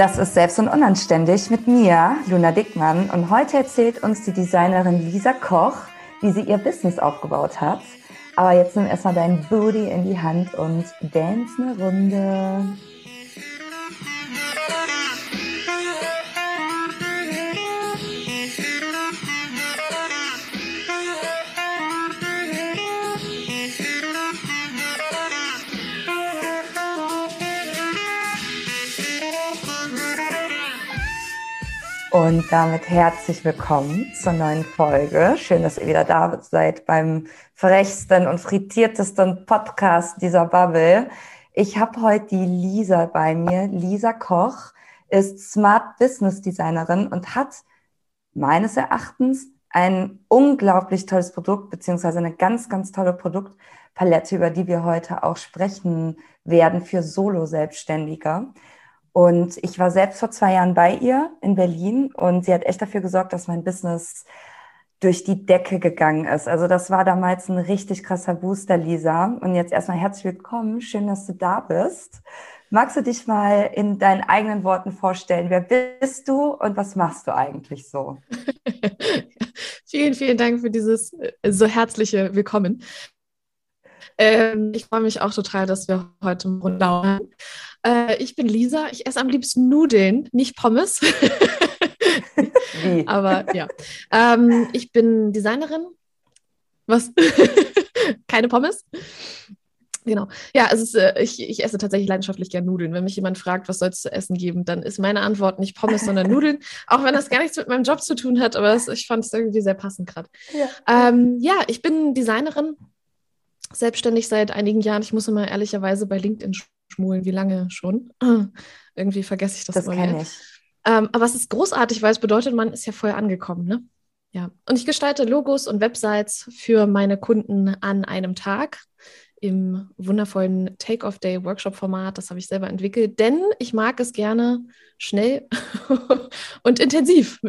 Das ist Selbst und Unanständig mit mir, Luna Dickmann. Und heute erzählt uns die Designerin Lisa Koch, wie sie ihr Business aufgebaut hat. Aber jetzt nimm erstmal dein Booty in die Hand und dance eine Runde. Und damit herzlich willkommen zur neuen Folge. Schön, dass ihr wieder da seid beim frechsten und frittiertesten Podcast dieser Bubble. Ich habe heute die Lisa bei mir. Lisa Koch ist Smart Business Designerin und hat meines Erachtens ein unglaublich tolles Produkt, beziehungsweise eine ganz, ganz tolle Produktpalette, über die wir heute auch sprechen werden für Solo-Selbstständige. Und ich war selbst vor zwei Jahren bei ihr in Berlin und sie hat echt dafür gesorgt, dass mein Business durch die Decke gegangen ist. Also das war damals ein richtig krasser Booster, Lisa. Und jetzt erstmal herzlich willkommen. Schön, dass du da bist. Magst du dich mal in deinen eigenen Worten vorstellen? Wer bist du und was machst du eigentlich so? vielen, vielen Dank für dieses äh, so herzliche Willkommen. Ähm, ich freue mich auch total, dass wir heute runter äh, ich bin Lisa. Ich esse am liebsten Nudeln, nicht Pommes. Aber ja. Ähm, ich bin Designerin. Was? Keine Pommes? Genau. Ja, es ist, äh, ich, ich esse tatsächlich leidenschaftlich gern Nudeln. Wenn mich jemand fragt, was soll es zu essen geben, dann ist meine Antwort nicht Pommes, sondern Nudeln. Auch wenn das gar nichts mit meinem Job zu tun hat, aber das, ich fand es irgendwie sehr passend gerade. Ja. Ähm, ja, ich bin Designerin, selbstständig seit einigen Jahren. Ich muss immer ehrlicherweise bei LinkedIn schmulen, wie lange schon. Irgendwie vergesse ich das, das immer. Ich. Ähm, aber es ist großartig, weil es bedeutet, man ist ja voll angekommen, ne? Ja. Und ich gestalte Logos und Websites für meine Kunden an einem Tag im wundervollen Take-Off-Day-Workshop-Format. Das habe ich selber entwickelt, denn ich mag es gerne schnell und intensiv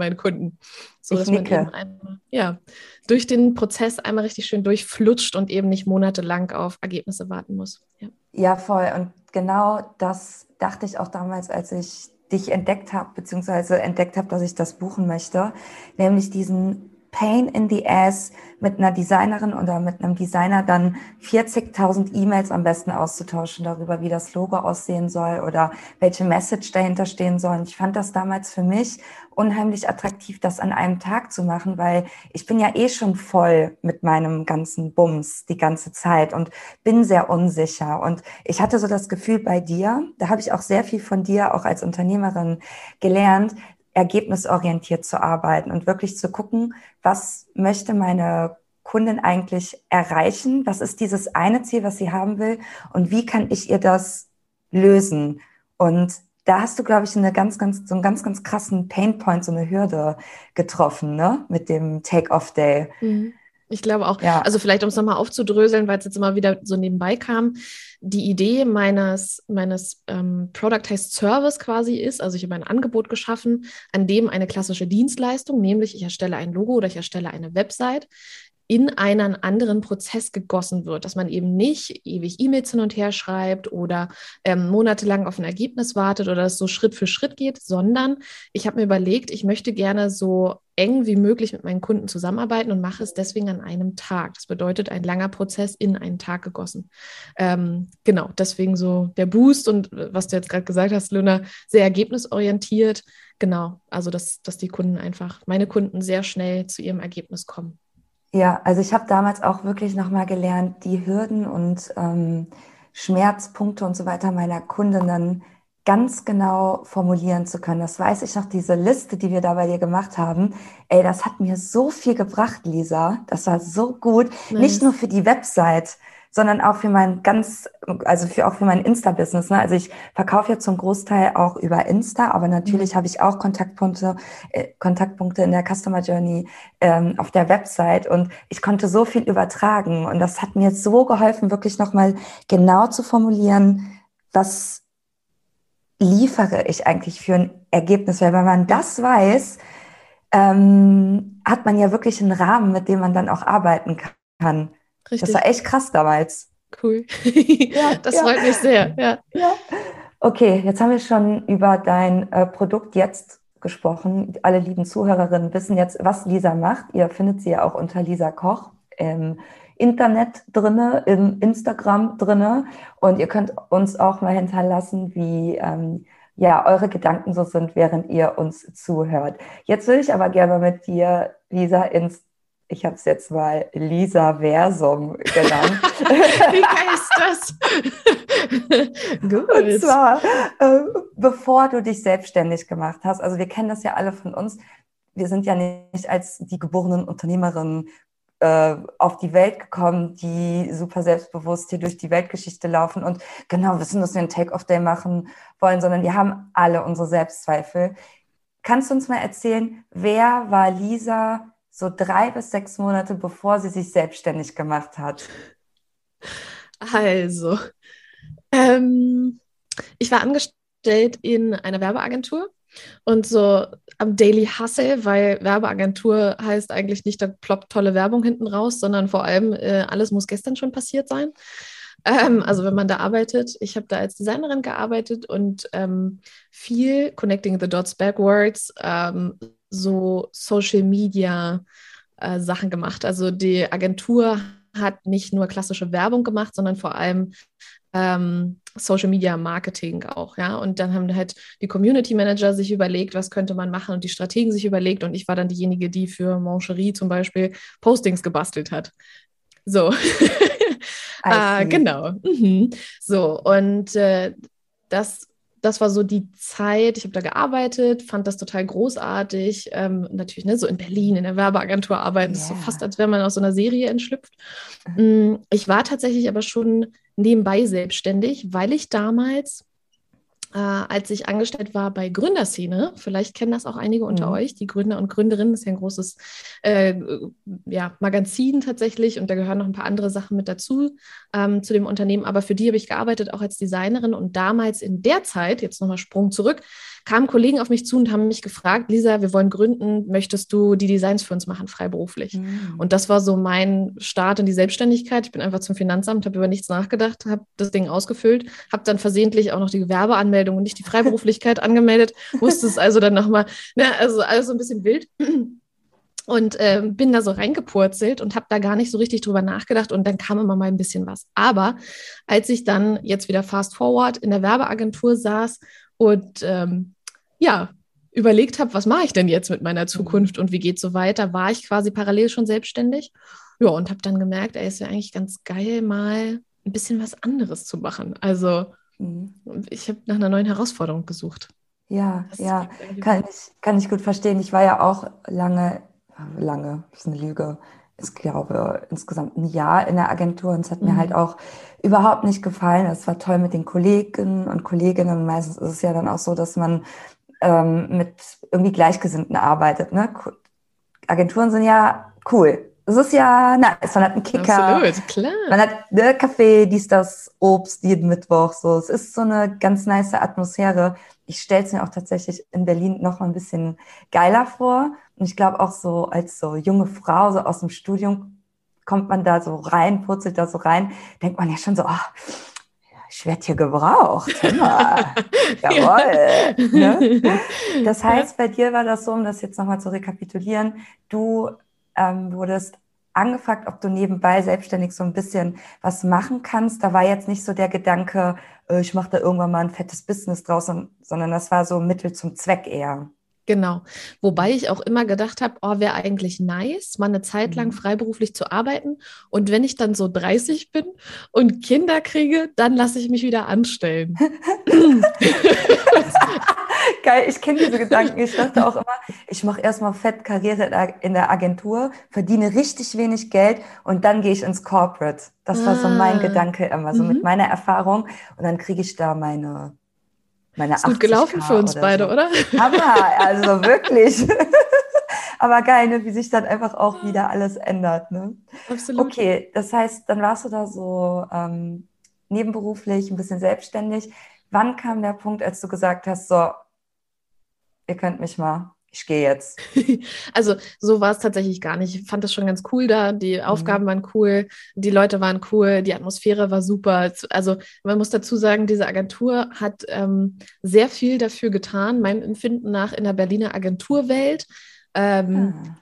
meinen Kunden. So dass man eben einmal, ja, durch den Prozess einmal richtig schön durchflutscht und eben nicht monatelang auf Ergebnisse warten muss. Ja. Ja, voll. Und genau das dachte ich auch damals, als ich dich entdeckt habe, beziehungsweise entdeckt habe, dass ich das buchen möchte, nämlich diesen Pain in the Ass mit einer Designerin oder mit einem Designer dann 40.000 E-Mails am besten auszutauschen darüber, wie das Logo aussehen soll oder welche Message dahinter stehen soll. Und ich fand das damals für mich unheimlich attraktiv, das an einem Tag zu machen, weil ich bin ja eh schon voll mit meinem ganzen Bums die ganze Zeit und bin sehr unsicher. Und ich hatte so das Gefühl bei dir, da habe ich auch sehr viel von dir auch als Unternehmerin gelernt, ergebnisorientiert zu arbeiten und wirklich zu gucken, was möchte meine Kundin eigentlich erreichen? Was ist dieses eine Ziel, was sie haben will? Und wie kann ich ihr das lösen? Und da hast du, glaube ich, eine ganz, ganz, so einen ganz, ganz krassen Painpoint, so eine Hürde getroffen, ne? Mit dem Take-Off-Day. Mhm. Ich glaube auch. Ja. Also vielleicht, um es nochmal aufzudröseln, weil es jetzt immer wieder so nebenbei kam. Die Idee meines, meines ähm, Product heißt Service quasi ist, also ich habe ein Angebot geschaffen, an dem eine klassische Dienstleistung, nämlich ich erstelle ein Logo oder ich erstelle eine Website, in einen anderen Prozess gegossen wird, dass man eben nicht ewig E-Mails hin und her schreibt oder ähm, monatelang auf ein Ergebnis wartet oder es so Schritt für Schritt geht, sondern ich habe mir überlegt, ich möchte gerne so eng wie möglich mit meinen Kunden zusammenarbeiten und mache es deswegen an einem Tag. Das bedeutet ein langer Prozess in einen Tag gegossen. Ähm, genau, deswegen so der Boost und äh, was du jetzt gerade gesagt hast, Luna, sehr ergebnisorientiert. Genau, also dass, dass die Kunden einfach, meine Kunden sehr schnell zu ihrem Ergebnis kommen. Ja, also ich habe damals auch wirklich nochmal gelernt, die Hürden und ähm, Schmerzpunkte und so weiter meiner Kundinnen ganz genau formulieren zu können. Das weiß ich noch, diese Liste, die wir da bei dir gemacht haben. Ey, das hat mir so viel gebracht, Lisa. Das war so gut. Nice. Nicht nur für die Website, sondern auch für mein ganz, also für auch für mein Insta-Business. Ne? Also ich verkaufe ja zum Großteil auch über Insta, aber natürlich mhm. habe ich auch Kontaktpunkte, äh, Kontaktpunkte in der Customer Journey ähm, auf der Website und ich konnte so viel übertragen und das hat mir so geholfen, wirklich nochmal genau zu formulieren, was liefere ich eigentlich für ein Ergebnis, weil wenn man das weiß, ähm, hat man ja wirklich einen Rahmen, mit dem man dann auch arbeiten kann. Richtig. Das war echt krass damals. Cool. ja, das ja. freut mich sehr. Ja. ja. Okay, jetzt haben wir schon über dein äh, Produkt jetzt gesprochen. Alle lieben Zuhörerinnen wissen jetzt, was Lisa macht. Ihr findet sie ja auch unter Lisa Koch im Internet drinne, im Instagram drinne. Und ihr könnt uns auch mal hinterlassen, wie ähm, ja eure Gedanken so sind, während ihr uns zuhört. Jetzt würde ich aber gerne mit dir, Lisa, ins ich habe es jetzt mal Lisa Versum genannt. Wie ist das? Gut. Und zwar, äh, bevor du dich selbstständig gemacht hast, also wir kennen das ja alle von uns, wir sind ja nicht als die geborenen Unternehmerinnen äh, auf die Welt gekommen, die super selbstbewusst hier durch die Weltgeschichte laufen und genau wissen, dass wir einen Take-off-Day machen wollen, sondern wir haben alle unsere Selbstzweifel. Kannst du uns mal erzählen, wer war Lisa so drei bis sechs Monate bevor sie sich selbstständig gemacht hat? Also, ähm, ich war angestellt in einer Werbeagentur und so am Daily Hustle, weil Werbeagentur heißt eigentlich nicht, da ploppt tolle Werbung hinten raus, sondern vor allem, äh, alles muss gestern schon passiert sein. Ähm, also wenn man da arbeitet, ich habe da als Designerin gearbeitet und ähm, viel Connecting the Dots Backwards, ähm, so Social Media äh, Sachen gemacht. Also die Agentur hat nicht nur klassische Werbung gemacht, sondern vor allem ähm, Social Media Marketing auch, ja. Und dann haben halt die Community Manager sich überlegt, was könnte man machen und die Strategen sich überlegt und ich war dann diejenige, die für Mancherie zum Beispiel Postings gebastelt hat. So. ah, genau. Mhm. So, und äh, das das war so die Zeit, ich habe da gearbeitet, fand das total großartig. Ähm, natürlich, ne, so in Berlin in der Werbeagentur arbeiten, yeah. ist so fast, als wäre man aus so einer Serie entschlüpft. Mhm. Ich war tatsächlich aber schon nebenbei selbstständig, weil ich damals äh, als ich angestellt war bei Gründerszene, vielleicht kennen das auch einige unter mhm. euch, die Gründer und Gründerinnen, das ist ja ein großes äh, ja, Magazin tatsächlich und da gehören noch ein paar andere Sachen mit dazu ähm, zu dem Unternehmen, aber für die habe ich gearbeitet, auch als Designerin und damals in der Zeit, jetzt nochmal Sprung zurück, kamen Kollegen auf mich zu und haben mich gefragt, Lisa, wir wollen gründen, möchtest du die Designs für uns machen, freiberuflich? Mhm. Und das war so mein Start in die Selbstständigkeit. Ich bin einfach zum Finanzamt, habe über nichts nachgedacht, habe das Ding ausgefüllt, habe dann versehentlich auch noch die Gewerbeanmeldung und nicht die Freiberuflichkeit angemeldet, wusste es also dann nochmal, ne, also alles so ein bisschen wild und äh, bin da so reingepurzelt und habe da gar nicht so richtig drüber nachgedacht und dann kam immer mal ein bisschen was. Aber als ich dann jetzt wieder fast forward in der Werbeagentur saß und ähm, ja, überlegt habe, was mache ich denn jetzt mit meiner Zukunft und wie geht es so weiter, war ich quasi parallel schon selbstständig. Ja, und habe dann gemerkt, ey, ist ja eigentlich ganz geil, mal ein bisschen was anderes zu machen. Also mhm. ich habe nach einer neuen Herausforderung gesucht. Ja, das ja, kann ich, kann ich gut verstehen. Ich war ja auch lange, lange, das ist eine Lüge, ich glaube, insgesamt ein Jahr in der Agentur und es hat mhm. mir halt auch überhaupt nicht gefallen. Es war toll mit den Kollegen und Kolleginnen. Meistens ist es ja dann auch so, dass man ähm, mit irgendwie Gleichgesinnten arbeitet. Ne? Agenturen sind ja cool. Es ist ja nice. Man hat einen Kicker. Absolut, klar. Man hat ne, Kaffee, dies, das, Obst jeden Mittwoch. So. Es ist so eine ganz nice Atmosphäre. Ich stelle es mir auch tatsächlich in Berlin noch mal ein bisschen geiler vor. Und ich glaube auch so als so junge Frau, so aus dem Studium, kommt man da so rein, purzelt da so rein, denkt man ja schon so, oh, ich werde hier gebraucht. Jawohl. ne? Das heißt, bei dir war das so, um das jetzt nochmal zu rekapitulieren, du ähm, wurdest angefragt, ob du nebenbei selbstständig so ein bisschen was machen kannst. Da war jetzt nicht so der Gedanke, äh, ich mache da irgendwann mal ein fettes Business draus, sondern das war so Mittel zum Zweck eher. Genau. Wobei ich auch immer gedacht habe, oh, wäre eigentlich nice, mal eine Zeit lang mhm. freiberuflich zu arbeiten. Und wenn ich dann so 30 bin und Kinder kriege, dann lasse ich mich wieder anstellen. Geil, ich kenne diese Gedanken. Ich dachte auch immer, ich mache erstmal fett Karriere in der Agentur, verdiene richtig wenig Geld und dann gehe ich ins Corporate. Das war so mein ah. Gedanke immer, so mhm. mit meiner Erfahrung. Und dann kriege ich da meine meine ist gut gelaufen für uns beide, so. oder? Hammer, also wirklich. Aber geil, ne, wie sich dann einfach auch wieder alles ändert. Ne? Absolut. Okay, das heißt, dann warst du da so ähm, nebenberuflich, ein bisschen selbstständig. Wann kam der Punkt, als du gesagt hast, so, ihr könnt mich mal, ich gehe jetzt. Also so war es tatsächlich gar nicht. Ich fand das schon ganz cool da. Die mhm. Aufgaben waren cool, die Leute waren cool, die Atmosphäre war super. Also man muss dazu sagen, diese Agentur hat ähm, sehr viel dafür getan, meinem Empfinden nach in der Berliner Agenturwelt. Ähm, ah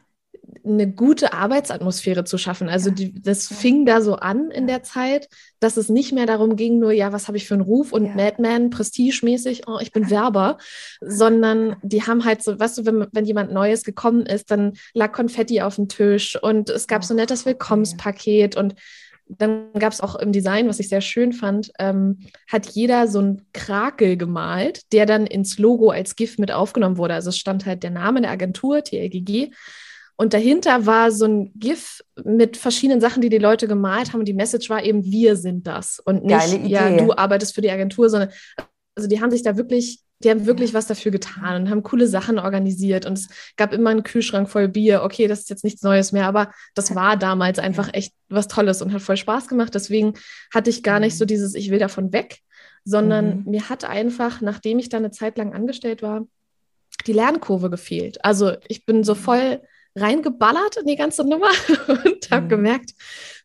eine gute Arbeitsatmosphäre zu schaffen. Also die, das fing da so an in der Zeit, dass es nicht mehr darum ging, nur, ja, was habe ich für einen Ruf und ja. Madman, prestigemäßig, oh, ich bin Werber, sondern die haben halt so, weißt du, wenn, wenn jemand Neues gekommen ist, dann lag Konfetti auf dem Tisch und es gab so ein nettes Willkommenspaket und dann gab es auch im Design, was ich sehr schön fand, ähm, hat jeder so einen Krakel gemalt, der dann ins Logo als GIF mit aufgenommen wurde. Also es stand halt der Name der Agentur, TLGG, und dahinter war so ein GIF mit verschiedenen Sachen, die die Leute gemalt haben. Und die Message war eben, wir sind das. Und nicht, ja, du arbeitest für die Agentur, sondern also die haben sich da wirklich, die haben wirklich was dafür getan und haben coole Sachen organisiert. Und es gab immer einen Kühlschrank voll Bier. Okay, das ist jetzt nichts Neues mehr, aber das war damals einfach echt was Tolles und hat voll Spaß gemacht. Deswegen hatte ich gar nicht so mhm. dieses, ich will davon weg, sondern mhm. mir hat einfach, nachdem ich da eine Zeit lang angestellt war, die Lernkurve gefehlt. Also ich bin so voll reingeballert in die ganze Nummer und habe mhm. gemerkt,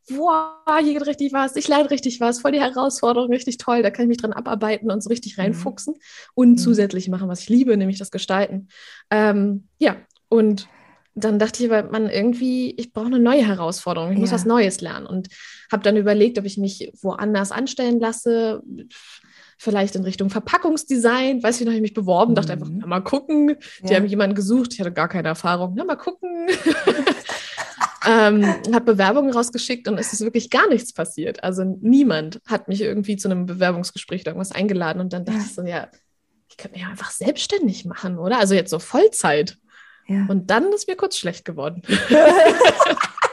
boah, hier geht richtig was, ich lerne richtig was, voll die Herausforderung, richtig toll, da kann ich mich dran abarbeiten und so richtig mhm. reinfuchsen und mhm. zusätzlich machen, was ich liebe, nämlich das Gestalten. Ähm, ja, und dann dachte ich, aber man irgendwie, ich brauche eine neue Herausforderung, ich ja. muss was Neues lernen und habe dann überlegt, ob ich mich woanders anstellen lasse vielleicht in Richtung Verpackungsdesign. Weiß ich noch, ich mich beworben, mhm. dachte einfach, mhm. na, mal gucken. Die ja. haben jemanden gesucht, ich hatte gar keine Erfahrung. Na, mal gucken. ähm, habe Bewerbungen rausgeschickt und es ist wirklich gar nichts passiert. Also niemand hat mich irgendwie zu einem Bewerbungsgespräch oder irgendwas eingeladen. Und dann dachte ja. ich so, ja, ich könnte mich einfach selbstständig machen, oder? Also jetzt so Vollzeit. Ja. Und dann ist mir kurz schlecht geworden.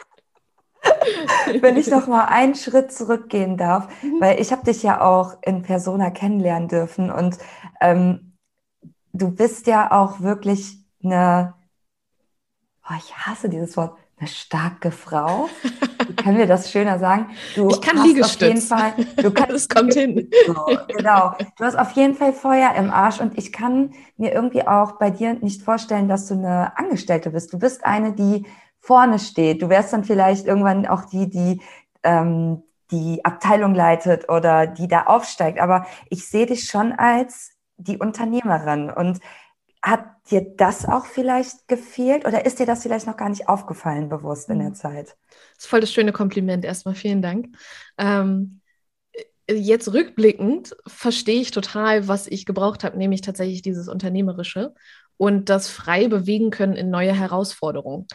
wenn ich noch mal einen Schritt zurückgehen darf, mhm. weil ich habe dich ja auch in Persona kennenlernen dürfen und ähm, du bist ja auch wirklich eine, oh, ich hasse dieses Wort, eine starke Frau. Wie können wir das schöner sagen? Du ich kann hast Liegestütz. Auf jeden Fall, du kannst, das kommt hin. So, genau. Du hast auf jeden Fall Feuer im Arsch und ich kann mir irgendwie auch bei dir nicht vorstellen, dass du eine Angestellte bist. Du bist eine, die vorne steht. Du wärst dann vielleicht irgendwann auch die, die ähm, die Abteilung leitet oder die da aufsteigt. Aber ich sehe dich schon als die Unternehmerin. Und hat dir das auch vielleicht gefehlt oder ist dir das vielleicht noch gar nicht aufgefallen bewusst in der mhm. Zeit? Das ist voll das schöne Kompliment erstmal. Vielen Dank. Ähm, jetzt rückblickend verstehe ich total, was ich gebraucht habe, nämlich tatsächlich dieses Unternehmerische und das frei bewegen können in neue Herausforderungen.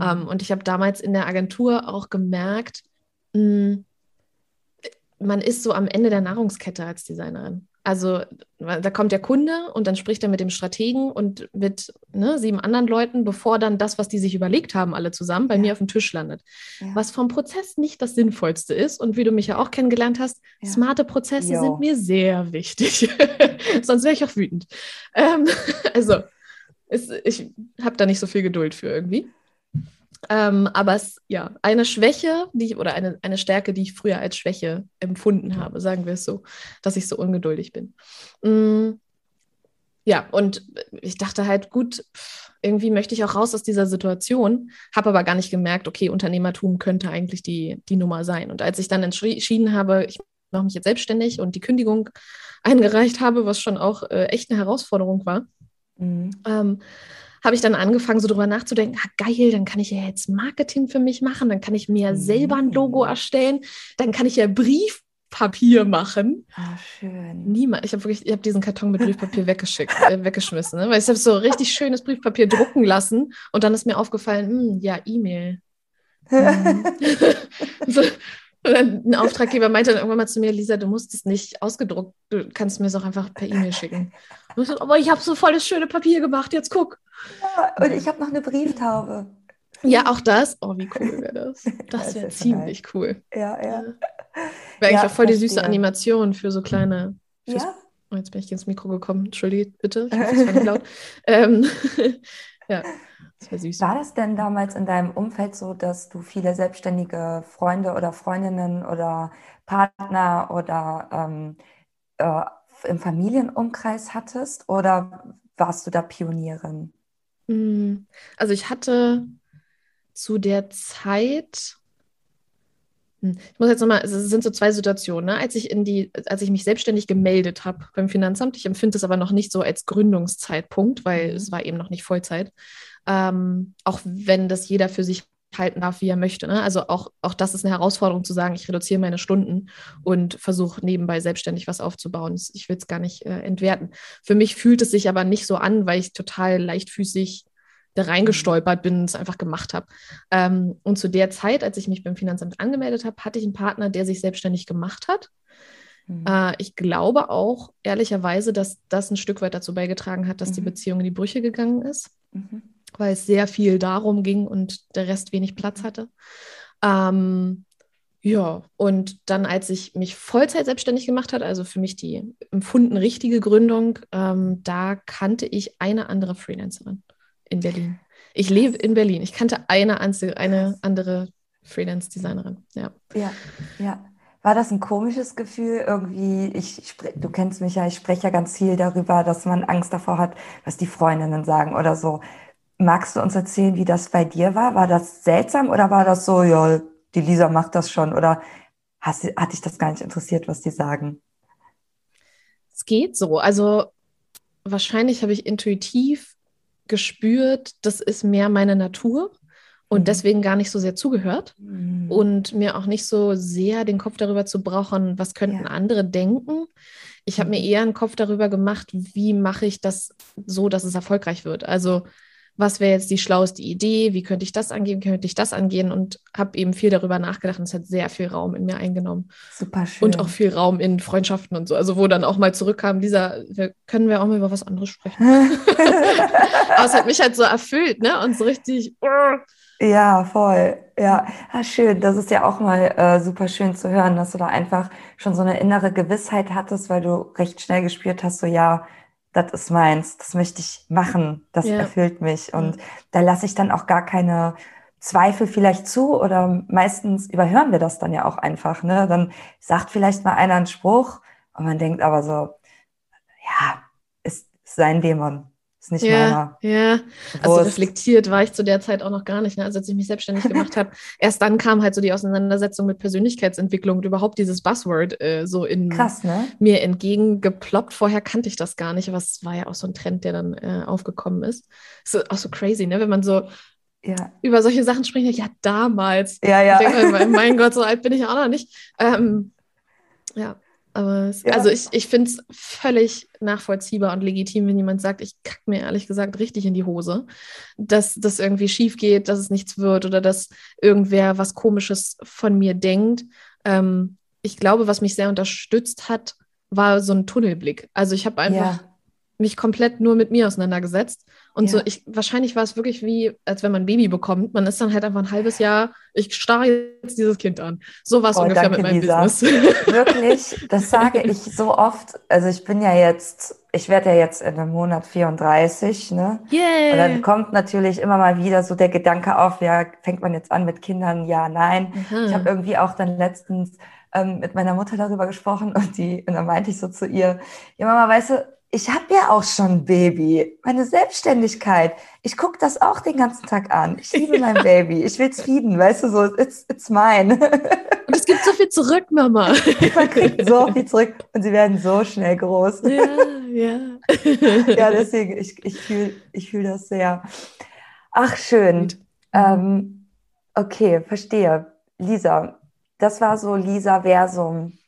Mhm. Ähm, und ich habe damals in der Agentur auch gemerkt, mh, man ist so am Ende der Nahrungskette als Designerin. Also da kommt der Kunde und dann spricht er mit dem Strategen und mit ne, sieben anderen Leuten, bevor dann das, was die sich überlegt haben, alle zusammen bei ja. mir auf dem Tisch landet. Ja. Was vom Prozess nicht das Sinnvollste ist. Und wie du mich ja auch kennengelernt hast, ja. smarte Prozesse jo. sind mir sehr wichtig. Sonst wäre ich auch wütend. Ähm, also es, ich habe da nicht so viel Geduld für irgendwie. Ähm, aber es ja eine Schwäche, die ich, oder eine, eine Stärke, die ich früher als Schwäche empfunden habe, sagen wir es so, dass ich so ungeduldig bin. Mm, ja, und ich dachte halt, gut, irgendwie möchte ich auch raus aus dieser Situation, habe aber gar nicht gemerkt, okay, Unternehmertum könnte eigentlich die, die Nummer sein. Und als ich dann entschieden habe, ich mache mich jetzt selbstständig und die Kündigung eingereicht habe, was schon auch äh, echt eine Herausforderung war, mhm. ähm, habe ich dann angefangen, so drüber nachzudenken, ah, geil, dann kann ich ja jetzt Marketing für mich machen, dann kann ich mir selber ein Logo mhm. erstellen, dann kann ich ja Briefpapier machen. Ah, schön. Niemand. Ich habe wirklich, ich habe diesen Karton mit Briefpapier weggeschickt, äh, weggeschmissen, ne? weil ich habe so richtig schönes Briefpapier drucken lassen und dann ist mir aufgefallen, hm, ja, E-Mail. Hm. so, ein Auftraggeber meinte dann irgendwann mal zu mir, Lisa, du musst es nicht ausgedruckt, du kannst mir es auch einfach per E-Mail schicken. Ich so, aber ich habe so volles schöne Papier gemacht, jetzt guck. Ja, und ich habe noch eine Brieftaube. Ja, auch das. Oh, wie cool wäre das? Das wäre ziemlich nice. cool. Ja, ja. Wäre eigentlich ja, auch voll die süße Animation für so kleine. Ja. Oh, jetzt bin ich ins Mikro gekommen. Entschuldigt bitte. Ich hoffe, es war nicht laut. ähm, ja. Das war, süß. war das denn damals in deinem Umfeld so, dass du viele selbstständige Freunde oder Freundinnen oder Partner oder ähm, äh, im Familienumkreis hattest oder warst du da Pionierin? Hm, also ich hatte zu der Zeit, ich muss jetzt nochmal, es sind so zwei Situationen, ne? als ich in die, als ich mich selbstständig gemeldet habe beim Finanzamt, ich empfinde es aber noch nicht so als Gründungszeitpunkt, weil mhm. es war eben noch nicht Vollzeit. Ähm, auch wenn das jeder für sich halten darf, wie er möchte. Ne? Also auch, auch das ist eine Herausforderung zu sagen, ich reduziere meine Stunden und versuche nebenbei selbstständig was aufzubauen. Ich will es gar nicht äh, entwerten. Für mich fühlt es sich aber nicht so an, weil ich total leichtfüßig da reingestolpert bin und es einfach gemacht habe. Ähm, und zu der Zeit, als ich mich beim Finanzamt angemeldet habe, hatte ich einen Partner, der sich selbstständig gemacht hat. Mhm. Äh, ich glaube auch ehrlicherweise, dass das ein Stück weit dazu beigetragen hat, dass mhm. die Beziehung in die Brüche gegangen ist. Mhm weil es sehr viel darum ging und der Rest wenig Platz hatte. Ähm, ja, und dann, als ich mich Vollzeit selbstständig gemacht habe, also für mich die empfunden richtige Gründung, ähm, da kannte ich eine andere Freelancerin in Berlin. Ich lebe in Berlin. Ich kannte eine, eine andere Freelance-Designerin. Ja. ja, ja. War das ein komisches Gefühl irgendwie? Ich, du kennst mich ja, ich spreche ja ganz viel darüber, dass man Angst davor hat, was die Freundinnen sagen oder so. Magst du uns erzählen, wie das bei dir war? War das seltsam oder war das so, ja, die Lisa macht das schon? Oder hast, hat dich das gar nicht interessiert, was die sagen? Es geht so. Also wahrscheinlich habe ich intuitiv gespürt, das ist mehr meine Natur und mhm. deswegen gar nicht so sehr zugehört mhm. und mir auch nicht so sehr den Kopf darüber zu brauchen, was könnten ja. andere denken. Ich habe mir mhm. eher einen Kopf darüber gemacht, wie mache ich das so, dass es erfolgreich wird. Also was wäre jetzt die schlauste Idee, wie könnte ich das angehen, könnte ich das angehen und habe eben viel darüber nachgedacht und es hat sehr viel Raum in mir eingenommen. Super schön. Und auch viel Raum in Freundschaften und so. Also wo dann auch mal zurückkam, Lisa, wir, können wir auch mal über was anderes sprechen. Aber es hat mich halt so erfüllt, ne? Und so richtig. Ja, voll. Ja, ah, schön. Das ist ja auch mal äh, super schön zu hören, dass du da einfach schon so eine innere Gewissheit hattest, weil du recht schnell gespürt hast, so ja, das ist meins, das möchte ich machen, das ja. erfüllt mich. Und da lasse ich dann auch gar keine Zweifel vielleicht zu oder meistens überhören wir das dann ja auch einfach. Ne? Dann sagt vielleicht mal einer einen Spruch und man denkt aber so, ja, ist sein Dämon. Ist nicht ja, meiner. Ja, also reflektiert war ich zu der Zeit auch noch gar nicht. Ne? Also als ich mich selbstständig gemacht habe, erst dann kam halt so die Auseinandersetzung mit Persönlichkeitsentwicklung und überhaupt dieses Buzzword äh, so in Krass, ne? mir entgegengeploppt. Vorher kannte ich das gar nicht, aber es war ja auch so ein Trend, der dann äh, aufgekommen ist. Ist auch so crazy, ne? Wenn man so ja. über solche Sachen spricht, ja, damals. Ja, ja. Ich denke, mein Gott, so alt bin ich auch noch nicht. Ähm, ja. Aber es, ja. also ich, ich finde es völlig nachvollziehbar und legitim, wenn jemand sagt, ich kacke mir ehrlich gesagt richtig in die Hose, dass das irgendwie schief geht, dass es nichts wird oder dass irgendwer was Komisches von mir denkt. Ähm, ich glaube, was mich sehr unterstützt hat, war so ein Tunnelblick. Also ich habe einfach ja. mich komplett nur mit mir auseinandergesetzt und ja. so, ich, wahrscheinlich war es wirklich wie, als wenn man ein Baby bekommt. Man ist dann halt einfach ein halbes Jahr, ich starre jetzt dieses Kind an. So war es oh, ungefähr danke, mit meinem Lisa. Business. Wirklich, das sage ich so oft. Also ich bin ja jetzt, ich werde ja jetzt in einem Monat 34, ne? Yeah. Und dann kommt natürlich immer mal wieder so der Gedanke auf, ja, fängt man jetzt an mit Kindern? Ja, nein. Aha. Ich habe irgendwie auch dann letztens ähm, mit meiner Mutter darüber gesprochen und die, und dann meinte ich so zu ihr, ja Mama, weißt du, ich habe ja auch schon ein Baby. Meine Selbstständigkeit. Ich gucke das auch den ganzen Tag an. Ich liebe ja. mein Baby. Ich will es feeden, weißt du, so, it's, it's mine. Und es gibt so viel zurück, Mama. Man kriegt so viel zurück und sie werden so schnell groß. Ja, ja. Ja, deswegen, ich, ich fühle ich fühl das sehr. Ach, schön. Ähm, okay, verstehe. Lisa, das war so Lisa Versum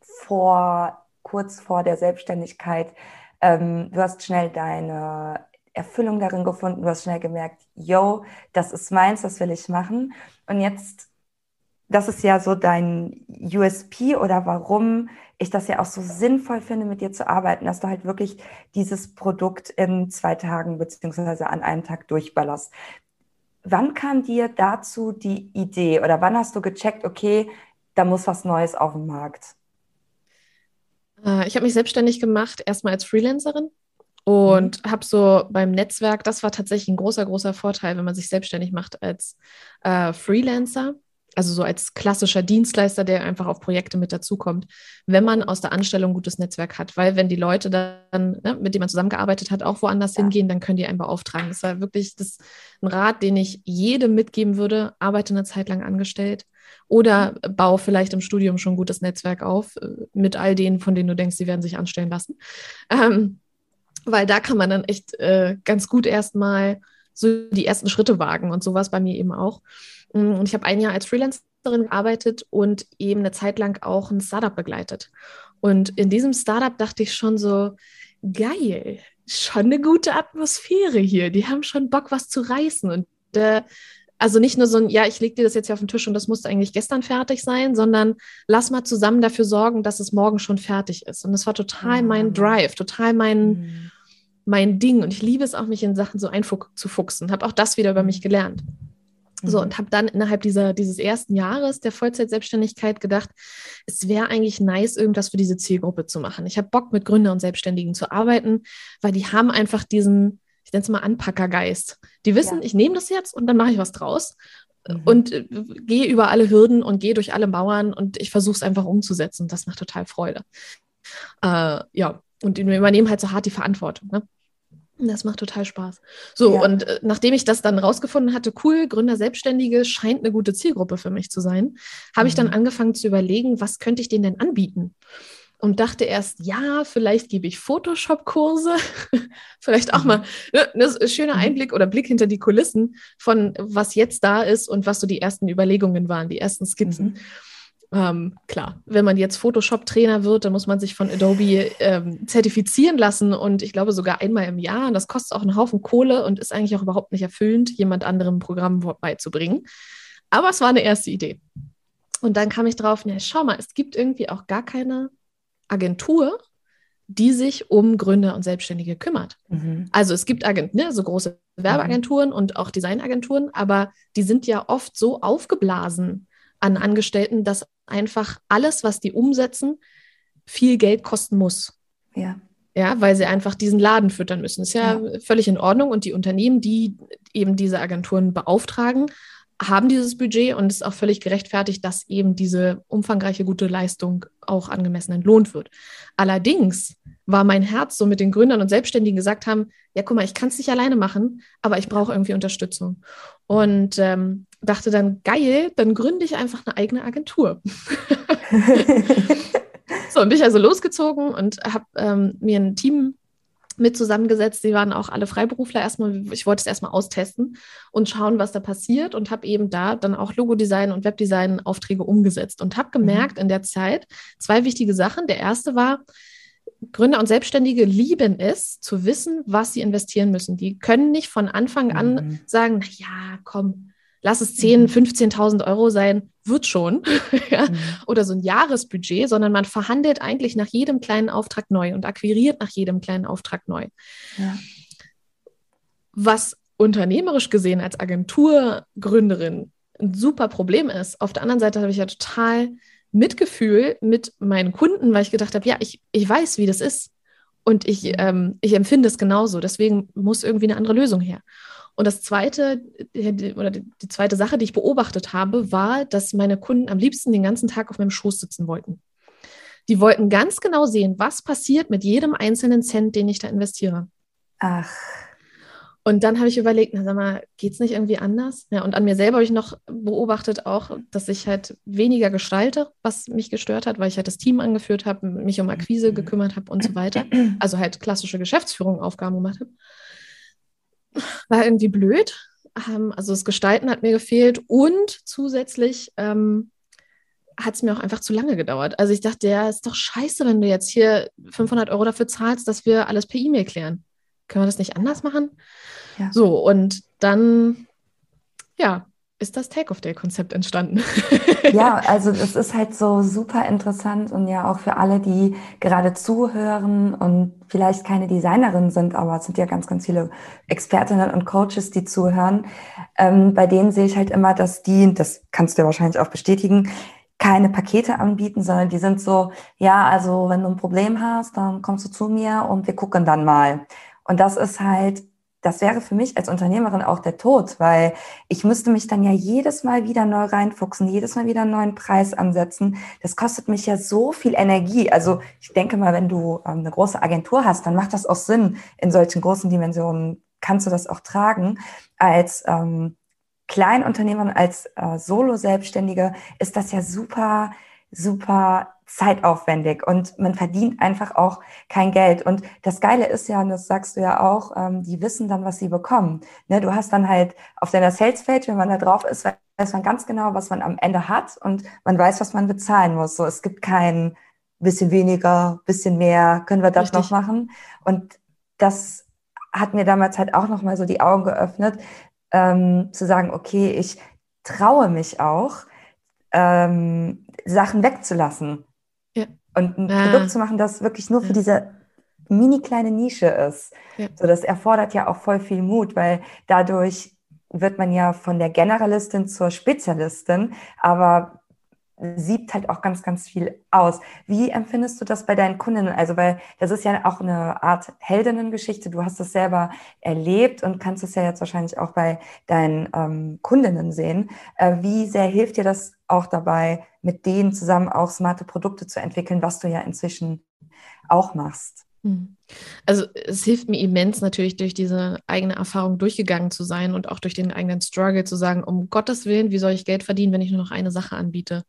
vor kurz vor der Selbstständigkeit. Ähm, du hast schnell deine Erfüllung darin gefunden, du hast schnell gemerkt, yo, das ist meins, das will ich machen. Und jetzt, das ist ja so dein USP oder warum ich das ja auch so sinnvoll finde, mit dir zu arbeiten, dass du halt wirklich dieses Produkt in zwei Tagen beziehungsweise an einem Tag durchballerst. Wann kam dir dazu die Idee oder wann hast du gecheckt, okay, da muss was Neues auf dem Markt? Äh, ich habe mich selbstständig gemacht, erstmal als Freelancerin und mhm. habe so beim Netzwerk, das war tatsächlich ein großer, großer Vorteil, wenn man sich selbstständig macht als äh, Freelancer. also so als klassischer Dienstleister, der einfach auf Projekte mit dazukommt, wenn man aus der Anstellung ein gutes Netzwerk hat. Weil wenn die Leute dann, ne, mit denen man zusammengearbeitet hat, auch woanders ja. hingehen, dann können die einen beauftragen. Das war wirklich das, ein Rat, den ich jedem mitgeben würde. Arbeite eine Zeit lang angestellt oder baue vielleicht im Studium schon ein gutes Netzwerk auf äh, mit all denen, von denen du denkst, sie werden sich anstellen lassen. Ähm, weil da kann man dann echt äh, ganz gut erstmal so die ersten Schritte wagen und sowas bei mir eben auch. Mm, und ich habe ein Jahr als Freelancerin gearbeitet und eben eine Zeit lang auch ein Startup begleitet. Und in diesem Startup dachte ich schon so, geil, schon eine gute Atmosphäre hier. Die haben schon Bock, was zu reißen. Und äh, also nicht nur so ein, ja, ich lege dir das jetzt hier auf den Tisch und das musste eigentlich gestern fertig sein, sondern lass mal zusammen dafür sorgen, dass es morgen schon fertig ist. Und das war total mein ah. Drive, total mein, mhm. mein Ding. Und ich liebe es auch, mich in Sachen so einzufuchsen. Habe auch das wieder über mich gelernt. So, mhm. und habe dann innerhalb dieser, dieses ersten Jahres der Vollzeitselbstständigkeit gedacht, es wäre eigentlich nice, irgendwas für diese Zielgruppe zu machen. Ich habe Bock, mit Gründer und Selbstständigen zu arbeiten, weil die haben einfach diesen, ich nenne es mal Anpackergeist. Die wissen, ja. ich nehme das jetzt und dann mache ich was draus mhm. und äh, gehe über alle Hürden und gehe durch alle Mauern und ich versuche es einfach umzusetzen. Das macht total Freude. Äh, ja, und wir übernehmen halt so hart die Verantwortung. Ne? Das macht total Spaß. So, ja. und äh, nachdem ich das dann rausgefunden hatte, cool, Gründer Selbstständige scheint eine gute Zielgruppe für mich zu sein, habe mhm. ich dann mhm. angefangen zu überlegen, was könnte ich denen denn anbieten? Und dachte erst, ja, vielleicht gebe ich Photoshop-Kurse, vielleicht auch mhm. mal ne, ne ein schöner mhm. Einblick oder Blick hinter die Kulissen von was jetzt da ist und was so die ersten Überlegungen waren, die ersten Skizzen. Mhm. Ähm, klar, wenn man jetzt Photoshop-Trainer wird, dann muss man sich von Adobe ähm, zertifizieren lassen und ich glaube sogar einmal im Jahr. Und das kostet auch einen Haufen Kohle und ist eigentlich auch überhaupt nicht erfüllend, jemand anderem ein Programm beizubringen. Aber es war eine erste Idee. Und dann kam ich drauf, ne, schau mal, es gibt irgendwie auch gar keine Agentur, die sich um Gründer und Selbstständige kümmert. Mhm. Also es gibt Agent, ne, so große Werbeagenturen mhm. und auch Designagenturen, aber die sind ja oft so aufgeblasen an Angestellten, dass einfach alles, was die umsetzen, viel Geld kosten muss. Ja. Ja, weil sie einfach diesen Laden füttern müssen. Ist ja, ja, völlig in Ordnung. Und die Unternehmen, die eben diese Agenturen beauftragen, haben dieses Budget und es ist auch völlig gerechtfertigt, dass eben diese umfangreiche gute Leistung auch angemessen entlohnt wird. Allerdings war mein Herz so mit den Gründern und Selbstständigen gesagt haben, ja, guck mal, ich kann es nicht alleine machen, aber ich brauche irgendwie Unterstützung. Und ähm, dachte dann, geil, dann gründe ich einfach eine eigene Agentur. so, und bin ich also losgezogen und habe ähm, mir ein Team mit zusammengesetzt. Sie waren auch alle Freiberufler erstmal. Ich wollte es erstmal austesten und schauen, was da passiert und habe eben da dann auch Logodesign und Webdesign Aufträge umgesetzt und habe mhm. gemerkt mhm. in der Zeit zwei wichtige Sachen. Der erste war, Gründer und Selbstständige lieben es, zu wissen, was sie investieren müssen. Die können nicht von Anfang an mhm. sagen, na ja, komm, lass es 10, 15.000 mhm. Euro sein, wird schon, ja, mhm. oder so ein Jahresbudget, sondern man verhandelt eigentlich nach jedem kleinen Auftrag neu und akquiriert nach jedem kleinen Auftrag neu. Ja. Was unternehmerisch gesehen als Agenturgründerin ein super Problem ist. Auf der anderen Seite habe ich ja total Mitgefühl mit meinen Kunden, weil ich gedacht habe, ja, ich, ich weiß, wie das ist. Und ich, mhm. ähm, ich empfinde es genauso. Deswegen muss irgendwie eine andere Lösung her. Und das zweite, oder die zweite Sache, die ich beobachtet habe, war, dass meine Kunden am liebsten den ganzen Tag auf meinem Schoß sitzen wollten. Die wollten ganz genau sehen, was passiert mit jedem einzelnen Cent, den ich da investiere. Ach. Und dann habe ich überlegt, na sag mal, geht es nicht irgendwie anders? Ja, und an mir selber habe ich noch beobachtet auch, dass ich halt weniger gestalte, was mich gestört hat, weil ich halt das Team angeführt habe, mich um Akquise mhm. gekümmert habe und so weiter. Also halt klassische Geschäftsführung Aufgaben gemacht habe war irgendwie blöd. Ähm, also das Gestalten hat mir gefehlt und zusätzlich ähm, hat es mir auch einfach zu lange gedauert. Also ich dachte, ja, ist doch scheiße, wenn du jetzt hier 500 Euro dafür zahlst, dass wir alles per E-Mail klären. Können wir das nicht anders machen? Ja. So, und dann, ja, ist das Take-off-Day-Konzept entstanden. ja, also es ist halt so super interessant und ja auch für alle, die gerade zuhören und vielleicht keine Designerin sind, aber es sind ja ganz, ganz viele Expertinnen und Coaches, die zuhören. Ähm, bei denen sehe ich halt immer, dass die, das kannst du ja wahrscheinlich auch bestätigen, keine Pakete anbieten, sondern die sind so, ja, also wenn du ein Problem hast, dann kommst du zu mir und wir gucken dann mal. Und das ist halt das wäre für mich als Unternehmerin auch der Tod, weil ich müsste mich dann ja jedes Mal wieder neu reinfuchsen, jedes Mal wieder einen neuen Preis ansetzen. Das kostet mich ja so viel Energie. Also ich denke mal, wenn du ähm, eine große Agentur hast, dann macht das auch Sinn. In solchen großen Dimensionen kannst du das auch tragen. Als ähm, Kleinunternehmerin, als äh, Solo-Selbstständige ist das ja super, super zeitaufwendig und man verdient einfach auch kein Geld. Und das Geile ist ja, und das sagst du ja auch, ähm, die wissen dann, was sie bekommen. Ne, du hast dann halt auf deiner Sales-Page, wenn man da drauf ist, weiß man ganz genau, was man am Ende hat und man weiß, was man bezahlen muss. So, es gibt kein bisschen weniger, bisschen mehr, können wir das Richtig. noch machen? Und das hat mir damals halt auch nochmal so die Augen geöffnet, ähm, zu sagen, okay, ich traue mich auch, ähm, Sachen wegzulassen. Und ein ah. Produkt zu machen, das wirklich nur für diese mini kleine Nische ist. Ja. So, das erfordert ja auch voll viel Mut, weil dadurch wird man ja von der Generalistin zur Spezialistin, aber siebt halt auch ganz, ganz viel aus. Wie empfindest du das bei deinen Kundinnen? Also, weil das ist ja auch eine Art Heldinnengeschichte. Du hast das selber erlebt und kannst es ja jetzt wahrscheinlich auch bei deinen ähm, Kundinnen sehen. Äh, wie sehr hilft dir das auch dabei, mit denen zusammen auch smarte Produkte zu entwickeln, was du ja inzwischen auch machst? Hm. Also es hilft mir immens natürlich durch diese eigene Erfahrung durchgegangen zu sein und auch durch den eigenen Struggle zu sagen, um Gottes Willen, wie soll ich Geld verdienen, wenn ich nur noch eine Sache anbiete?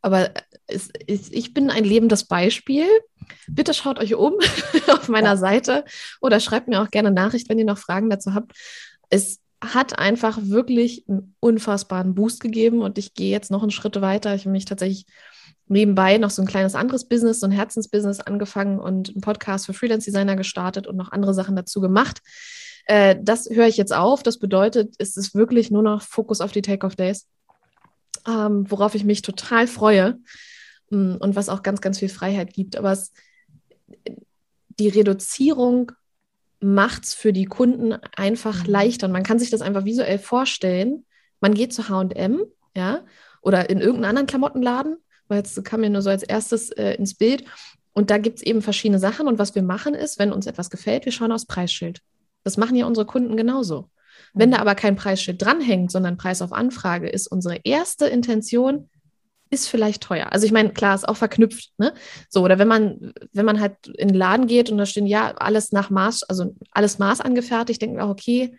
Aber es, es, ich bin ein lebendes Beispiel. Bitte schaut euch um auf meiner. Seite oder schreibt mir auch gerne Nachricht, wenn ihr noch Fragen dazu habt. Es hat einfach wirklich einen unfassbaren Boost gegeben und ich gehe jetzt noch einen Schritt weiter. Ich habe mich tatsächlich nebenbei noch so ein kleines anderes Business, so ein Herzensbusiness angefangen und einen Podcast für Freelance Designer gestartet und noch andere Sachen dazu gemacht. Äh, das höre ich jetzt auf. Das bedeutet, es ist wirklich nur noch Fokus auf die Take-Off-Days, ähm, worauf ich mich total freue mm, und was auch ganz, ganz viel Freiheit gibt. Aber es, die Reduzierung macht es für die Kunden einfach mhm. leichter. Und man kann sich das einfach visuell vorstellen. Man geht zu HM, ja, oder in irgendeinen anderen Klamottenladen weil jetzt kam mir nur so als erstes äh, ins Bild. Und da gibt es eben verschiedene Sachen. Und was wir machen ist, wenn uns etwas gefällt, wir schauen aufs Preisschild. Das machen ja unsere Kunden genauso. Wenn da mhm. aber kein Preisschild dranhängt, sondern Preis auf Anfrage, ist unsere erste Intention, ist vielleicht teuer. Also ich meine, klar, ist auch verknüpft, ne? So, oder wenn man, wenn man halt in den Laden geht und da stehen, ja, alles nach Maß, also alles Maß angefertigt, denken wir auch, okay,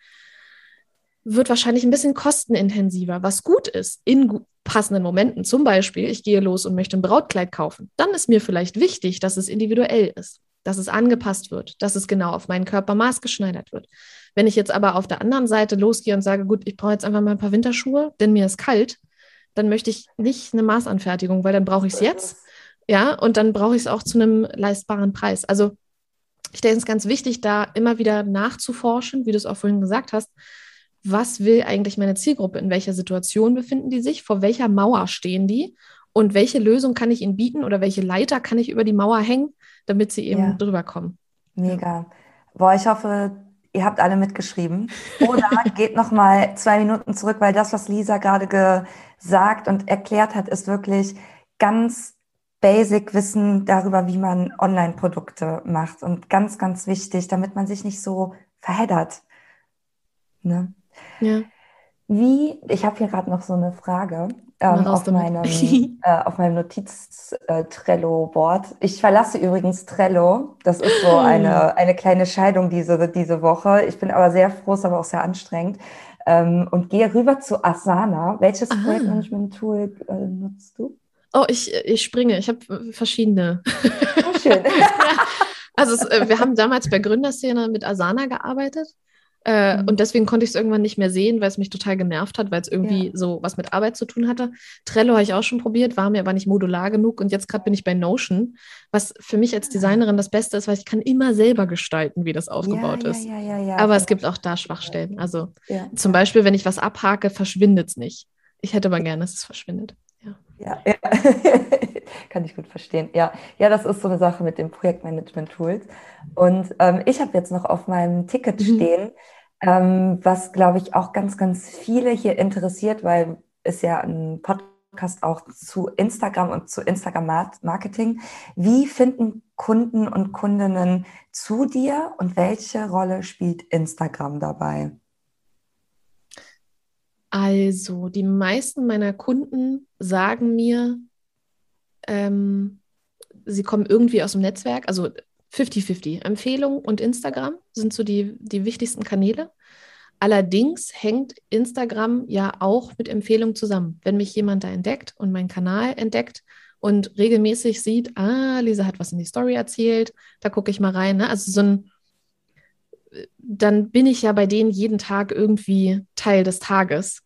wird wahrscheinlich ein bisschen kostenintensiver, was gut ist in passenden Momenten. Zum Beispiel, ich gehe los und möchte ein Brautkleid kaufen. Dann ist mir vielleicht wichtig, dass es individuell ist, dass es angepasst wird, dass es genau auf meinen Körper maßgeschneidert wird. Wenn ich jetzt aber auf der anderen Seite losgehe und sage, gut, ich brauche jetzt einfach mal ein paar Winterschuhe, denn mir ist kalt, dann möchte ich nicht eine Maßanfertigung, weil dann brauche ich es jetzt. Ja, und dann brauche ich es auch zu einem leistbaren Preis. Also ich denke, es ist ganz wichtig, da immer wieder nachzuforschen, wie du es auch vorhin gesagt hast, was will eigentlich meine Zielgruppe, in welcher Situation befinden die sich, vor welcher Mauer stehen die und welche Lösung kann ich ihnen bieten oder welche Leiter kann ich über die Mauer hängen, damit sie eben ja. drüber kommen. Mega. Boah, ich hoffe, ihr habt alle mitgeschrieben. Oder geht noch mal zwei Minuten zurück, weil das, was Lisa gerade gesagt und erklärt hat, ist wirklich ganz basic Wissen darüber, wie man Online-Produkte macht und ganz, ganz wichtig, damit man sich nicht so verheddert. Ne? Ja. Wie, ich habe hier gerade noch so eine Frage ähm, auf, meinem, äh, auf meinem Notiz-Trello-Board. Äh, ich verlasse übrigens Trello. Das ist so eine, eine kleine Scheidung diese, diese Woche. Ich bin aber sehr froh, ist aber auch sehr anstrengend. Ähm, und gehe rüber zu Asana. Welches Aha. Projektmanagement-Tool äh, nutzt du? Oh, ich, ich springe. Ich habe verschiedene. Oh, schön. also es, äh, wir haben damals bei Gründerszene mit Asana gearbeitet. Äh, mhm. Und deswegen konnte ich es irgendwann nicht mehr sehen, weil es mich total genervt hat, weil es irgendwie ja. so was mit Arbeit zu tun hatte. Trello habe ich auch schon probiert, war mir aber nicht modular genug. Und jetzt gerade bin ich bei Notion, was für mich als Designerin das Beste ist, weil ich kann immer selber gestalten, wie das aufgebaut ja, ist. Ja, aber es gibt auch da Schwachstellen. Also zum Beispiel, wenn ich was abhake, verschwindet es nicht. Ich hätte aber gerne, dass es verschwindet. Ja, ja. kann ich gut verstehen. Ja, ja, das ist so eine Sache mit den Projektmanagement-Tools. Und ähm, ich habe jetzt noch auf meinem Ticket mhm. stehen, ähm, was, glaube ich, auch ganz, ganz viele hier interessiert, weil es ja ein Podcast Podcast auch zu Instagram und zu Instagram-Marketing. Wie finden Kunden und Kundinnen zu dir und welche Rolle spielt Instagram dabei? Also, die meisten meiner Kunden sagen mir, ähm, sie kommen irgendwie aus dem Netzwerk, also 50-50. Empfehlung und Instagram sind so die, die wichtigsten Kanäle. Allerdings hängt Instagram ja auch mit Empfehlungen zusammen. Wenn mich jemand da entdeckt und meinen Kanal entdeckt und regelmäßig sieht, ah, Lisa hat was in die Story erzählt, da gucke ich mal rein. Ne? Also so ein, dann bin ich ja bei denen jeden Tag irgendwie Teil des Tages.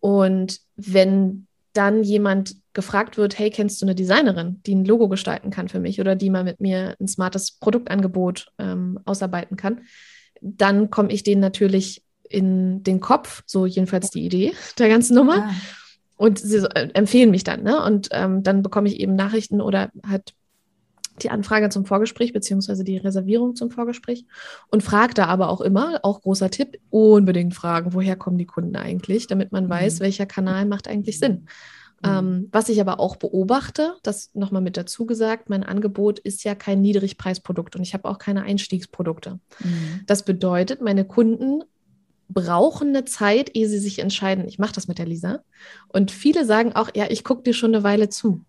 Und wenn dann jemand gefragt wird, hey, kennst du eine Designerin, die ein Logo gestalten kann für mich oder die mal mit mir ein smartes Produktangebot ähm, ausarbeiten kann, dann komme ich denen natürlich in den Kopf, so jedenfalls die Idee der ganzen Nummer. Ja. Und sie äh, empfehlen mich dann, ne? Und ähm, dann bekomme ich eben Nachrichten oder halt die Anfrage zum Vorgespräch beziehungsweise die Reservierung zum Vorgespräch und frage da aber auch immer, auch großer Tipp, unbedingt fragen, woher kommen die Kunden eigentlich, damit man weiß, mhm. welcher Kanal macht eigentlich Sinn. Mhm. Ähm, was ich aber auch beobachte, das nochmal mit dazu gesagt, mein Angebot ist ja kein Niedrigpreisprodukt und ich habe auch keine Einstiegsprodukte. Mhm. Das bedeutet, meine Kunden brauchen eine Zeit, ehe sie sich entscheiden, ich mache das mit der Lisa. Und viele sagen auch, ja, ich gucke dir schon eine Weile zu.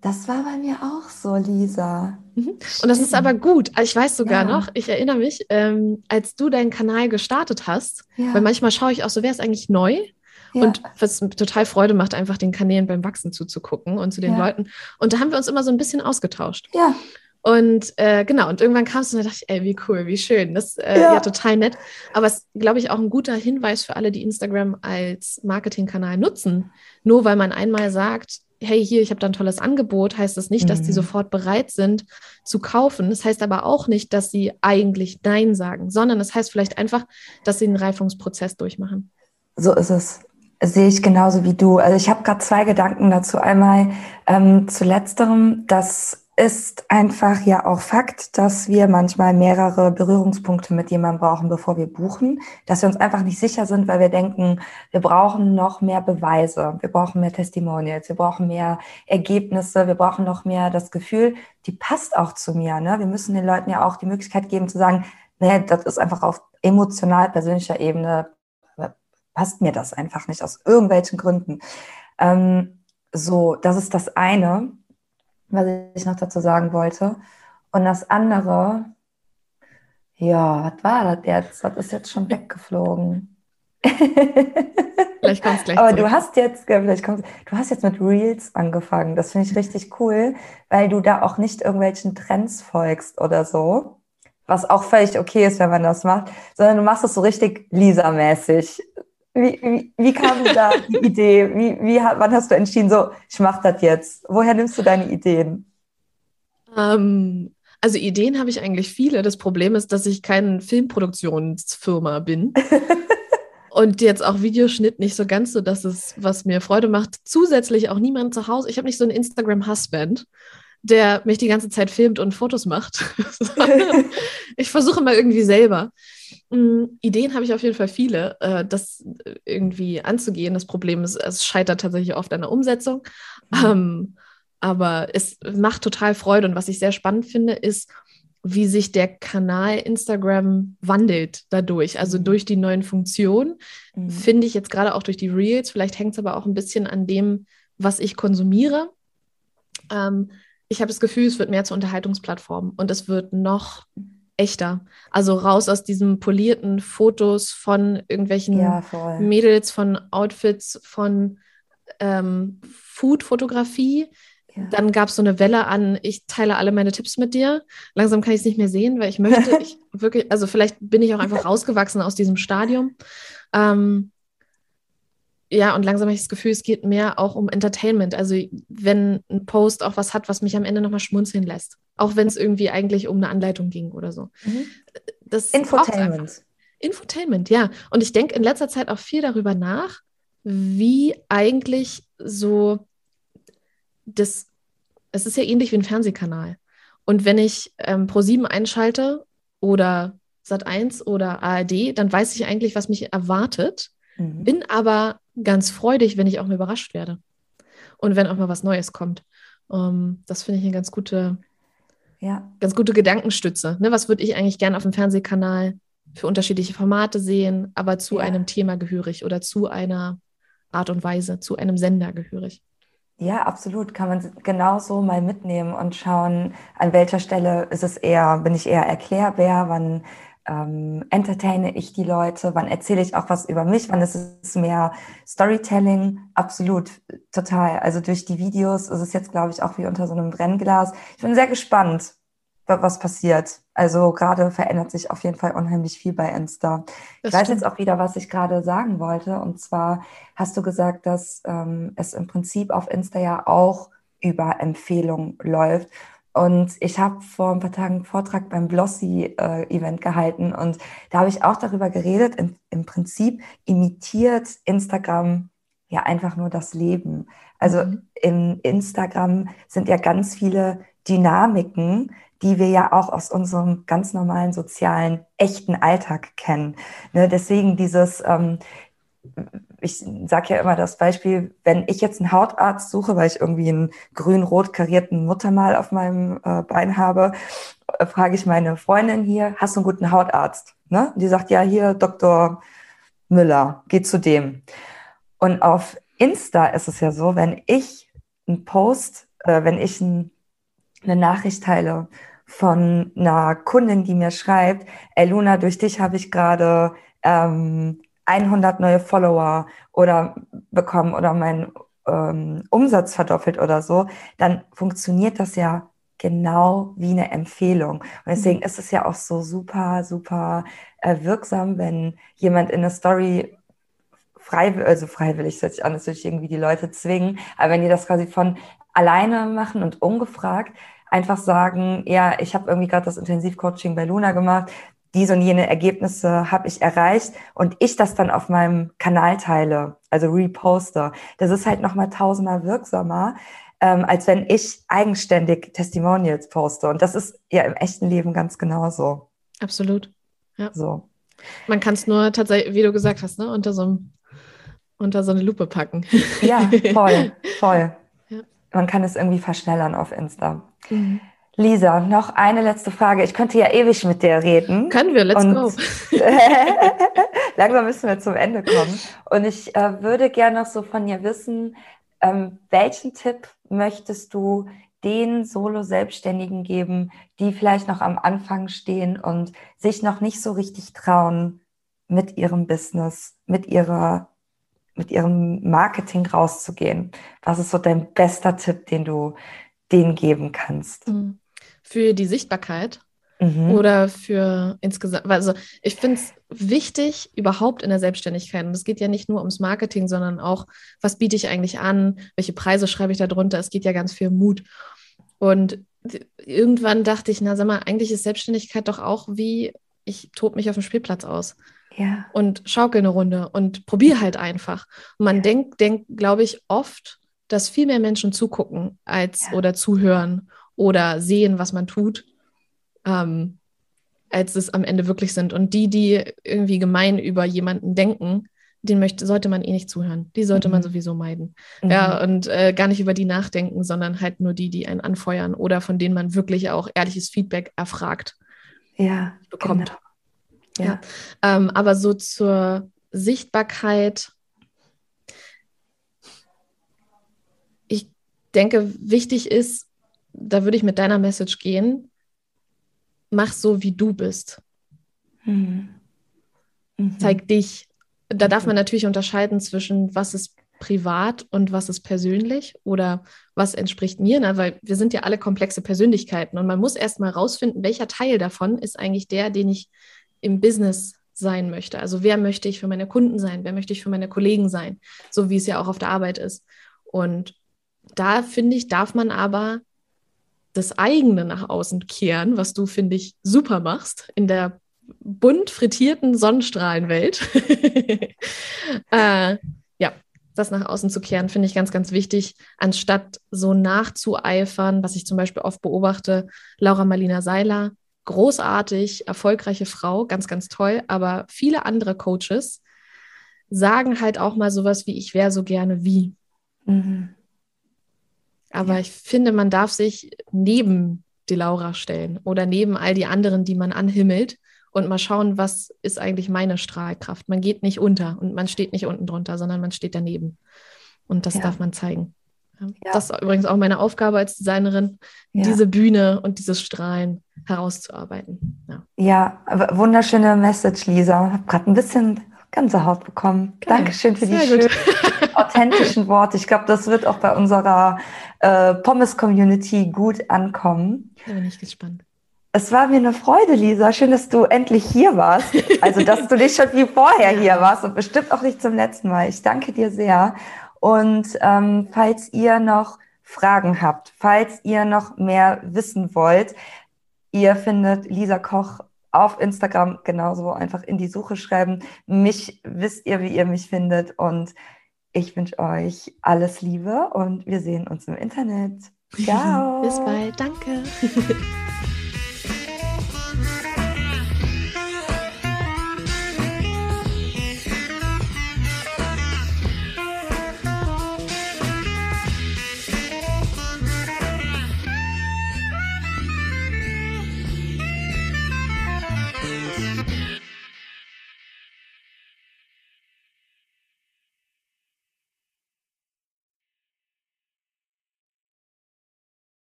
Das war bei mir auch so, Lisa. Mhm. Und das ist aber gut. Ich weiß sogar ja. noch, ich erinnere mich, ähm, als du deinen Kanal gestartet hast, ja. weil manchmal schaue ich auch so, wer ist eigentlich neu? Ja. Und was total Freude macht, einfach den Kanälen beim Wachsen zuzugucken und zu den ja. Leuten. Und da haben wir uns immer so ein bisschen ausgetauscht. Ja. Und äh, genau, und irgendwann kamst du und da dachte ich, ey, wie cool, wie schön. Das ist äh, ja. ja. total nett. Aber es ist, glaube ich, auch ein guter Hinweis für alle, die Instagram als Marketingkanal nutzen. Nur weil man einmal sagt, hey, hier, ich habe da ein tolles Angebot, heißt das nicht, mhm. dass die mhm. sofort bereit sind zu kaufen. Das heißt aber auch nicht, dass sie eigentlich Nein sagen, sondern das heißt vielleicht einfach, dass sie einen Reifungsprozess durchmachen. So ist es sehe ich genauso wie du. Also ich habe gerade zwei Gedanken dazu. Einmal ähm, zu letzterem, das ist einfach ja auch Fakt, dass wir manchmal mehrere Berührungspunkte mit jemandem brauchen, bevor wir buchen, dass wir uns einfach nicht sicher sind, weil wir denken, wir brauchen noch mehr Beweise, wir brauchen mehr Testimonials, wir brauchen mehr Ergebnisse, wir brauchen noch mehr das Gefühl, die passt auch zu mir. Ne? Wir müssen den Leuten ja auch die Möglichkeit geben zu sagen, nee, das ist einfach auf emotional persönlicher Ebene passt mir das einfach nicht aus irgendwelchen Gründen. Ähm, so, das ist das eine, was ich noch dazu sagen wollte. Und das andere, ja, was war das jetzt? Das ist jetzt schon weggeflogen. Vielleicht kommst gleich. Aber zurück. du hast jetzt, vielleicht kommst, du hast jetzt mit Reels angefangen. Das finde ich richtig cool, weil du da auch nicht irgendwelchen Trends folgst oder so. Was auch völlig okay ist, wenn man das macht, sondern du machst es so richtig Lisa-mäßig. Wie, wie, wie, kam da die Idee? Wie, wie, wann hast du entschieden, so, ich mache das jetzt? Woher nimmst du deine Ideen? Ähm, also Ideen habe ich eigentlich viele. Das Problem ist, dass ich keine Filmproduktionsfirma bin. und jetzt auch Videoschnitt nicht so ganz so, dass es, was mir Freude macht. Zusätzlich auch niemand zu Hause. Ich habe nicht so einen Instagram-Husband, der mich die ganze Zeit filmt und Fotos macht. ich versuche mal irgendwie selber. Mm, Ideen habe ich auf jeden Fall viele, äh, das irgendwie anzugehen. Das Problem ist, es scheitert tatsächlich oft an der Umsetzung. Mhm. Ähm, aber es macht total Freude. Und was ich sehr spannend finde, ist, wie sich der Kanal Instagram wandelt dadurch. Also mhm. durch die neuen Funktionen, mhm. finde ich jetzt gerade auch durch die Reels. Vielleicht hängt es aber auch ein bisschen an dem, was ich konsumiere. Ähm, ich habe das Gefühl, es wird mehr zur Unterhaltungsplattform und es wird noch echter. Also raus aus diesen polierten Fotos von irgendwelchen ja, Mädels, von Outfits, von ähm, Food-Fotografie. Ja. Dann gab es so eine Welle an, ich teile alle meine Tipps mit dir. Langsam kann ich es nicht mehr sehen, weil ich möchte, ich wirklich, also vielleicht bin ich auch einfach rausgewachsen aus diesem Stadium. Ähm, ja, und langsam habe ich das Gefühl, es geht mehr auch um Entertainment. Also wenn ein Post auch was hat, was mich am Ende nochmal schmunzeln lässt. Auch wenn es irgendwie eigentlich um eine Anleitung ging oder so. Mhm. Das Infotainment. Infotainment, ja. Und ich denke in letzter Zeit auch viel darüber nach, wie eigentlich so das, es ist ja ähnlich wie ein Fernsehkanal. Und wenn ich ähm, Pro7 einschalte oder Sat1 oder ARD, dann weiß ich eigentlich, was mich erwartet, mhm. bin aber ganz freudig, wenn ich auch mal überrascht werde. und wenn auch mal was Neues kommt. Um, ähm, das finde ich eine ganz gute, ja. ganz gute Gedankenstütze. Ne, was würde ich eigentlich gerne auf dem Fernsehkanal für unterschiedliche Formate sehen, aber zu ja. einem Thema gehörig oder zu einer Art und Weise, zu einem Sender gehörig? Ja, absolut. Kann man genauso mal mitnehmen und schauen, an welcher Stelle ist es eher, bin ich eher erklärbär, wann ähm, entertaine ich die Leute, wann erzähle ich auch was über mich, wann ist es mehr Storytelling? Absolut, total. Also durch die Videos ist es jetzt, glaube ich, auch wie unter so einem Brennglas. Ich bin sehr gespannt, was passiert. Also gerade verändert sich auf jeden Fall unheimlich viel bei Insta. Das ich weiß stimmt. jetzt auch wieder, was ich gerade sagen wollte. Und zwar hast du gesagt, dass ähm, es im Prinzip auf Insta ja auch über Empfehlungen läuft. Und ich habe vor ein paar Tagen einen Vortrag beim Blossy-Event äh, gehalten und da habe ich auch darüber geredet. Im, Im Prinzip imitiert Instagram ja einfach nur das Leben. Also mhm. in Instagram sind ja ganz viele Dynamiken, die wir ja auch aus unserem ganz normalen sozialen, echten Alltag kennen. Ne, deswegen dieses, ähm, ich sage ja immer das Beispiel, wenn ich jetzt einen Hautarzt suche, weil ich irgendwie einen grün-rot karierten Muttermal auf meinem äh, Bein habe, äh, frage ich meine Freundin hier, hast du einen guten Hautarzt? Ne? Die sagt, ja, hier Dr. Müller, geh zu dem. Und auf Insta ist es ja so, wenn ich einen Post, äh, wenn ich ein, eine Nachricht teile von einer Kundin, die mir schreibt, ey Luna, durch dich habe ich gerade ähm, 100 neue Follower oder bekommen oder mein ähm, Umsatz verdoppelt oder so, dann funktioniert das ja genau wie eine Empfehlung. Und deswegen mhm. ist es ja auch so super, super äh, wirksam, wenn jemand in eine Story freiwillig, also freiwillig hört sich an, dass sich irgendwie die Leute zwingen, aber wenn die das quasi von alleine machen und ungefragt, einfach sagen, ja, ich habe irgendwie gerade das Intensivcoaching bei Luna gemacht, diese und jene Ergebnisse habe ich erreicht und ich das dann auf meinem Kanal teile, also reposte. Das ist halt nochmal tausendmal wirksamer, ähm, als wenn ich eigenständig Testimonials poste. Und das ist ja im echten Leben ganz genauso. Absolut. Ja. So. Man kann es nur tatsächlich, wie du gesagt hast, ne, unter so, unter so eine Lupe packen. Ja, voll, voll. Ja. Man kann es irgendwie verschnellern auf Insta. Mhm. Lisa, noch eine letzte Frage. Ich könnte ja ewig mit dir reden. Können wir, let's Und go. langsam müssen wir zum Ende kommen. Und ich äh, würde gerne noch so von dir wissen, ähm, welchen Tipp möchtest du den Solo-Selbstständigen geben, die vielleicht noch am Anfang stehen und sich noch nicht so richtig trauen, mit ihrem Business, mit ihrer mit ihrem Marketing rauszugehen. Was ist so dein bester Tipp, den du denen geben kannst? Mhm. Für die Sichtbarkeit mhm. oder für insgesamt, also ich finde es wichtig überhaupt in der Selbstständigkeit. Und es geht ja nicht nur ums Marketing, sondern auch, was biete ich eigentlich an, welche Preise schreibe ich da drunter. Es geht ja ganz viel Mut. Und irgendwann dachte ich, na sag mal, eigentlich ist Selbstständigkeit doch auch wie, ich tob mich auf dem Spielplatz aus. Ja. Und schaukel eine Runde und probiere halt einfach. Und man ja. denkt, denkt glaube ich, oft, dass viel mehr Menschen zugucken als ja. oder zuhören oder sehen, was man tut, ähm, als es am Ende wirklich sind. Und die, die irgendwie gemein über jemanden denken, den möchte, sollte man eh nicht zuhören. Die sollte mhm. man sowieso meiden. Mhm. Ja, und äh, gar nicht über die nachdenken, sondern halt nur die, die einen anfeuern oder von denen man wirklich auch ehrliches Feedback erfragt. Ja, bekommt. Genau. Ja. ja. Ähm, aber so zur Sichtbarkeit denke, wichtig ist, da würde ich mit deiner Message gehen, mach so, wie du bist. Mhm. Mhm. Zeig dich. Da darf man natürlich unterscheiden zwischen, was ist privat und was ist persönlich oder was entspricht mir, ne? weil wir sind ja alle komplexe Persönlichkeiten und man muss erst mal rausfinden, welcher Teil davon ist eigentlich der, den ich im Business sein möchte. Also wer möchte ich für meine Kunden sein, wer möchte ich für meine Kollegen sein, so wie es ja auch auf der Arbeit ist. Und da finde ich, darf man aber das eigene nach außen kehren, was du, finde ich, super machst in der bunt frittierten Sonnenstrahlenwelt. äh, ja, das nach außen zu kehren, finde ich ganz, ganz wichtig, anstatt so nachzueifern, was ich zum Beispiel oft beobachte. Laura Marlina Seiler, großartig, erfolgreiche Frau, ganz, ganz toll, aber viele andere Coaches sagen halt auch mal sowas wie, ich wäre so gerne wie. Mhm. Aber ja. ich finde, man darf sich neben die Laura stellen oder neben all die anderen, die man anhimmelt und mal schauen, was ist eigentlich meine Strahlkraft. Man geht nicht unter und man steht nicht unten drunter, sondern man steht daneben. Und das ja. darf man zeigen. Ja. Das ist übrigens auch meine Aufgabe als Designerin, ja. diese Bühne und dieses Strahlen herauszuarbeiten. Ja, wunderschöne Message, Lisa. Ich habe gerade ein bisschen Gänsehaut bekommen. Geil. Dankeschön für Sehr die gut. authentischen Worte. Ich glaube, das wird auch bei unserer äh, Pommes-Community gut ankommen. Da bin ich gespannt. Es war mir eine Freude, Lisa. Schön, dass du endlich hier warst. Also, dass du nicht schon wie vorher hier warst und bestimmt auch nicht zum letzten Mal. Ich danke dir sehr. Und ähm, falls ihr noch Fragen habt, falls ihr noch mehr wissen wollt, ihr findet Lisa Koch auf Instagram genauso einfach in die Suche schreiben. Mich wisst ihr, wie ihr mich findet. Und ich wünsche euch alles Liebe und wir sehen uns im Internet. Ciao. Bis bald. Danke.